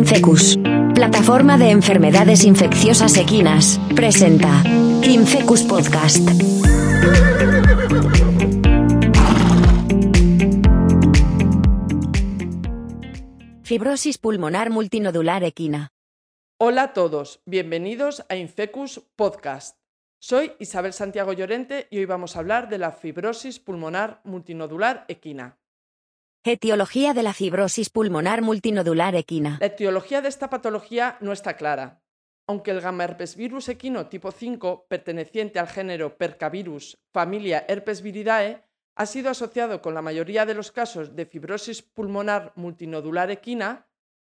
Infecus, plataforma de enfermedades infecciosas equinas, presenta Infecus Podcast. Fibrosis pulmonar multinodular equina. Hola a todos, bienvenidos a Infecus Podcast. Soy Isabel Santiago Llorente y hoy vamos a hablar de la fibrosis pulmonar multinodular equina. Etiología de la fibrosis pulmonar multinodular equina. La etiología de esta patología no está clara. Aunque el gamma herpes virus equino tipo 5, perteneciente al género Percavirus, familia Herpes viridae, ha sido asociado con la mayoría de los casos de fibrosis pulmonar multinodular equina,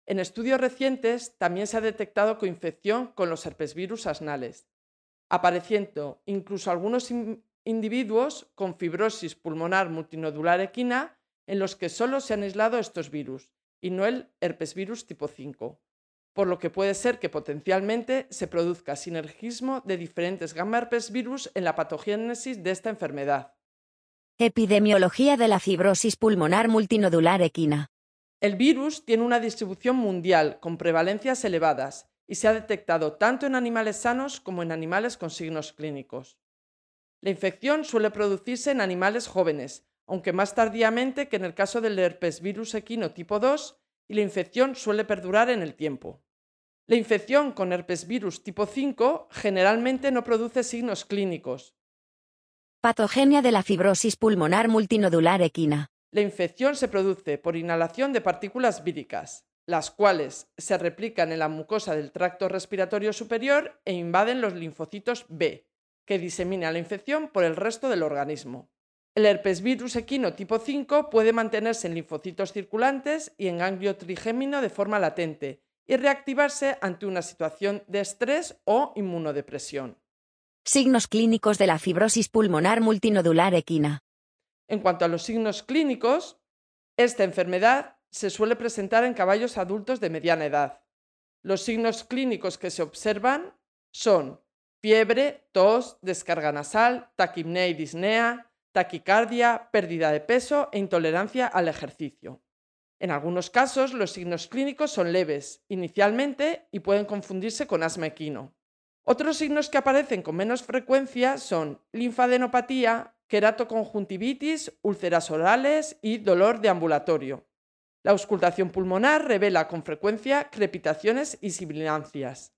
en estudios recientes también se ha detectado coinfección con los herpesvirus asnales, apareciendo incluso algunos individuos con fibrosis pulmonar multinodular equina en los que solo se han aislado estos virus y no el herpes virus tipo 5, por lo que puede ser que potencialmente se produzca sinergismo de diferentes gamma herpes virus en la patogénesis de esta enfermedad. Epidemiología de la fibrosis pulmonar multinodular equina. El virus tiene una distribución mundial con prevalencias elevadas y se ha detectado tanto en animales sanos como en animales con signos clínicos. La infección suele producirse en animales jóvenes, aunque más tardíamente que en el caso del herpes virus equino tipo 2, y la infección suele perdurar en el tiempo. La infección con herpes virus tipo 5 generalmente no produce signos clínicos. Patogenia de la fibrosis pulmonar multinodular equina. La infección se produce por inhalación de partículas víricas, las cuales se replican en la mucosa del tracto respiratorio superior e invaden los linfocitos B, que diseminan la infección por el resto del organismo. El herpes virus equino tipo 5 puede mantenerse en linfocitos circulantes y en ganglio trigémino de forma latente y reactivarse ante una situación de estrés o inmunodepresión. Signos clínicos de la fibrosis pulmonar multinodular equina. En cuanto a los signos clínicos, esta enfermedad se suele presentar en caballos adultos de mediana edad. Los signos clínicos que se observan son fiebre, tos, descarga nasal, taquipnea y disnea, taquicardia, pérdida de peso e intolerancia al ejercicio. En algunos casos, los signos clínicos son leves inicialmente y pueden confundirse con asma equino. Otros signos que aparecen con menos frecuencia son linfadenopatía, queratoconjuntivitis, úlceras orales y dolor de ambulatorio. La auscultación pulmonar revela con frecuencia crepitaciones y sibilancias.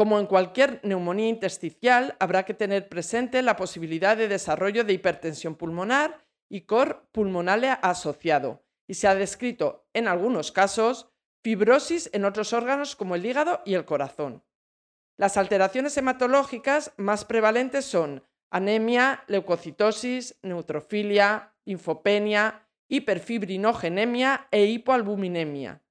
Como en cualquier neumonía intersticial, habrá que tener presente la posibilidad de desarrollo de hipertensión pulmonar y cor pulmonale asociado, y se ha descrito en algunos casos fibrosis en otros órganos como el hígado y el corazón. Las alteraciones hematológicas más prevalentes son anemia, leucocitosis, neutrofilia, linfopenia, hiperfibrinogenemia e hipoalbuminemia.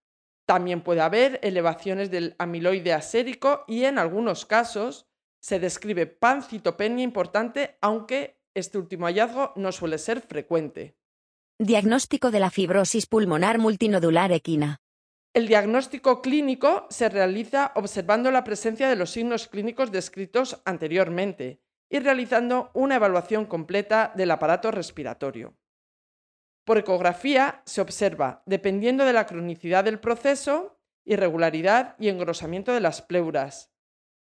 También puede haber elevaciones del amiloide asérico y en algunos casos se describe pancitopenia importante, aunque este último hallazgo no suele ser frecuente. Diagnóstico de la fibrosis pulmonar multinodular equina. El diagnóstico clínico se realiza observando la presencia de los signos clínicos descritos anteriormente y realizando una evaluación completa del aparato respiratorio. Por ecografía se observa, dependiendo de la cronicidad del proceso, irregularidad y engrosamiento de las pleuras.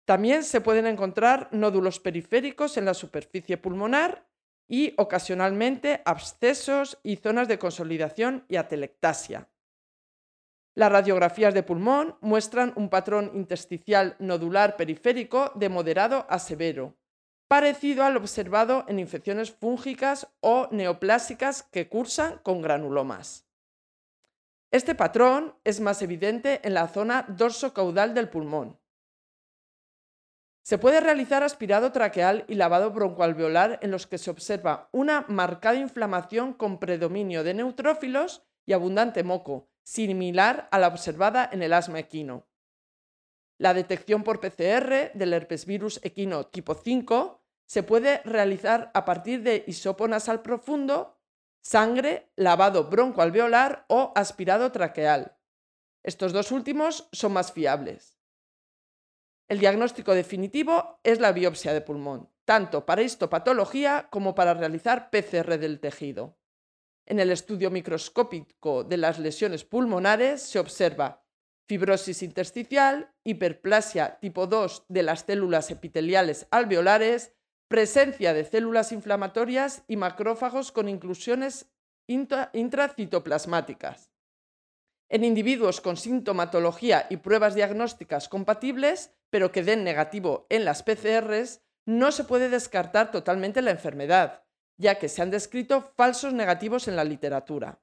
También se pueden encontrar nódulos periféricos en la superficie pulmonar y ocasionalmente abscesos y zonas de consolidación y atelectasia. Las radiografías de pulmón muestran un patrón intersticial nodular periférico de moderado a severo, parecido al observado en infecciones fúngicas o neoplásicas que cursan con granulomas. Este patrón es más evidente en la zona dorso-caudal del pulmón. Se puede realizar aspirado traqueal y lavado broncoalveolar en los que se observa una marcada inflamación con predominio de neutrófilos y abundante moco, similar a la observada en el asma equino. La detección por PCR del herpes virus equino tipo 5 se puede realizar a partir de hisopo nasal profundo, sangre, lavado broncoalveolar o aspirado traqueal. Estos dos últimos son más fiables. El diagnóstico definitivo es la biopsia de pulmón, tanto para histopatología como para realizar PCR del tejido. En el estudio microscópico de las lesiones pulmonares se observa fibrosis intersticial, hiperplasia tipo 2 de las células epiteliales alveolares, presencia de células inflamatorias y macrófagos con inclusiones intracitoplasmáticas. En individuos con sintomatología y pruebas diagnósticas compatibles, pero que den negativo en las PCRs, no se puede descartar totalmente la enfermedad, ya que se han descrito falsos negativos en la literatura.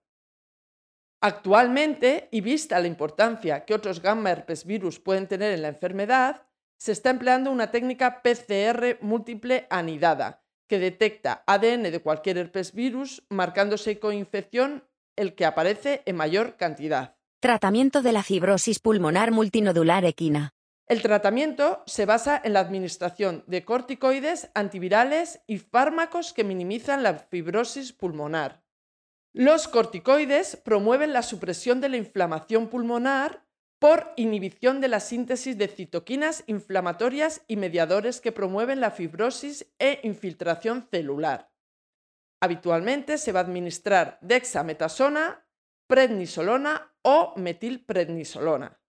Actualmente, y vista la importancia que otros gamma herpes virus pueden tener en la enfermedad, se está empleando una técnica PCR múltiple anidada, que detecta ADN de cualquier herpes virus, marcándose coinfección el que aparece en mayor cantidad. Tratamiento de la fibrosis pulmonar multinodular equina. El tratamiento se basa en la administración de corticoides, antivirales y fármacos que minimizan la fibrosis pulmonar. Los corticoides promueven la supresión de la inflamación pulmonar por inhibición de la síntesis de citoquinas inflamatorias y mediadores que promueven la fibrosis e infiltración celular. Habitualmente se va a administrar dexametasona, prednisolona o metilprednisolona.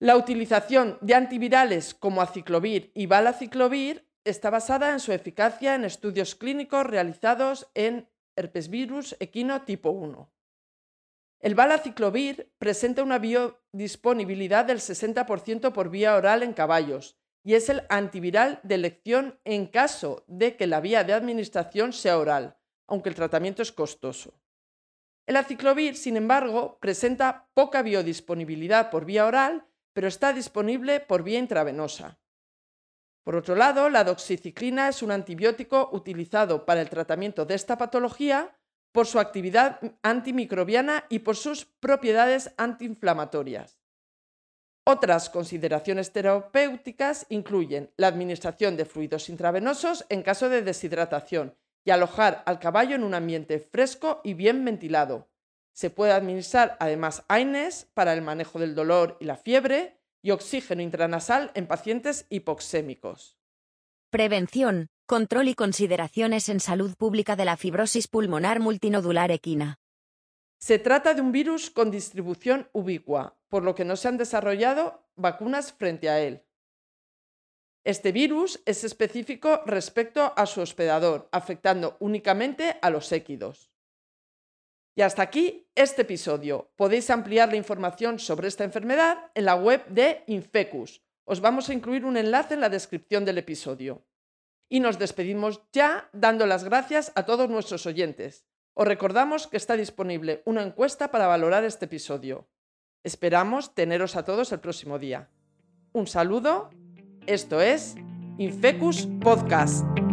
La utilización de antivirales como aciclovir y valaciclovir está basada en su eficacia en estudios clínicos realizados en herpesvirus equino tipo 1. El valaciclovir presenta una biodisponibilidad del 60% por vía oral en caballos y es el antiviral de elección en caso de que la vía de administración sea oral, aunque el tratamiento es costoso. El aciclovir, sin embargo, presenta poca biodisponibilidad por vía oral pero está disponible por vía intravenosa. Por otro lado, la doxiciclina es un antibiótico utilizado para el tratamiento de esta patología por su actividad antimicrobiana y por sus propiedades antiinflamatorias. Otras consideraciones terapéuticas incluyen la administración de fluidos intravenosos en caso de deshidratación y alojar al caballo en un ambiente fresco y bien ventilado, se puede administrar además AINES para el manejo del dolor y la fiebre y oxígeno intranasal en pacientes hipoxémicos. Prevención, control y consideraciones en salud pública de la fibrosis pulmonar multinodular equina. Se trata de un virus con distribución ubicua, por lo que no se han desarrollado vacunas frente a él. Este virus es específico respecto a su hospedador, afectando únicamente a los équidos. Y hasta aquí este episodio. Podéis ampliar la información sobre esta enfermedad en la web de Infecus. Os vamos a incluir un enlace en la descripción del episodio. Y nos despedimos ya dando las gracias a todos nuestros oyentes. Os recordamos que está disponible una encuesta para valorar este episodio. Esperamos teneros a todos el próximo día. Un saludo. Esto es Infecus Podcast.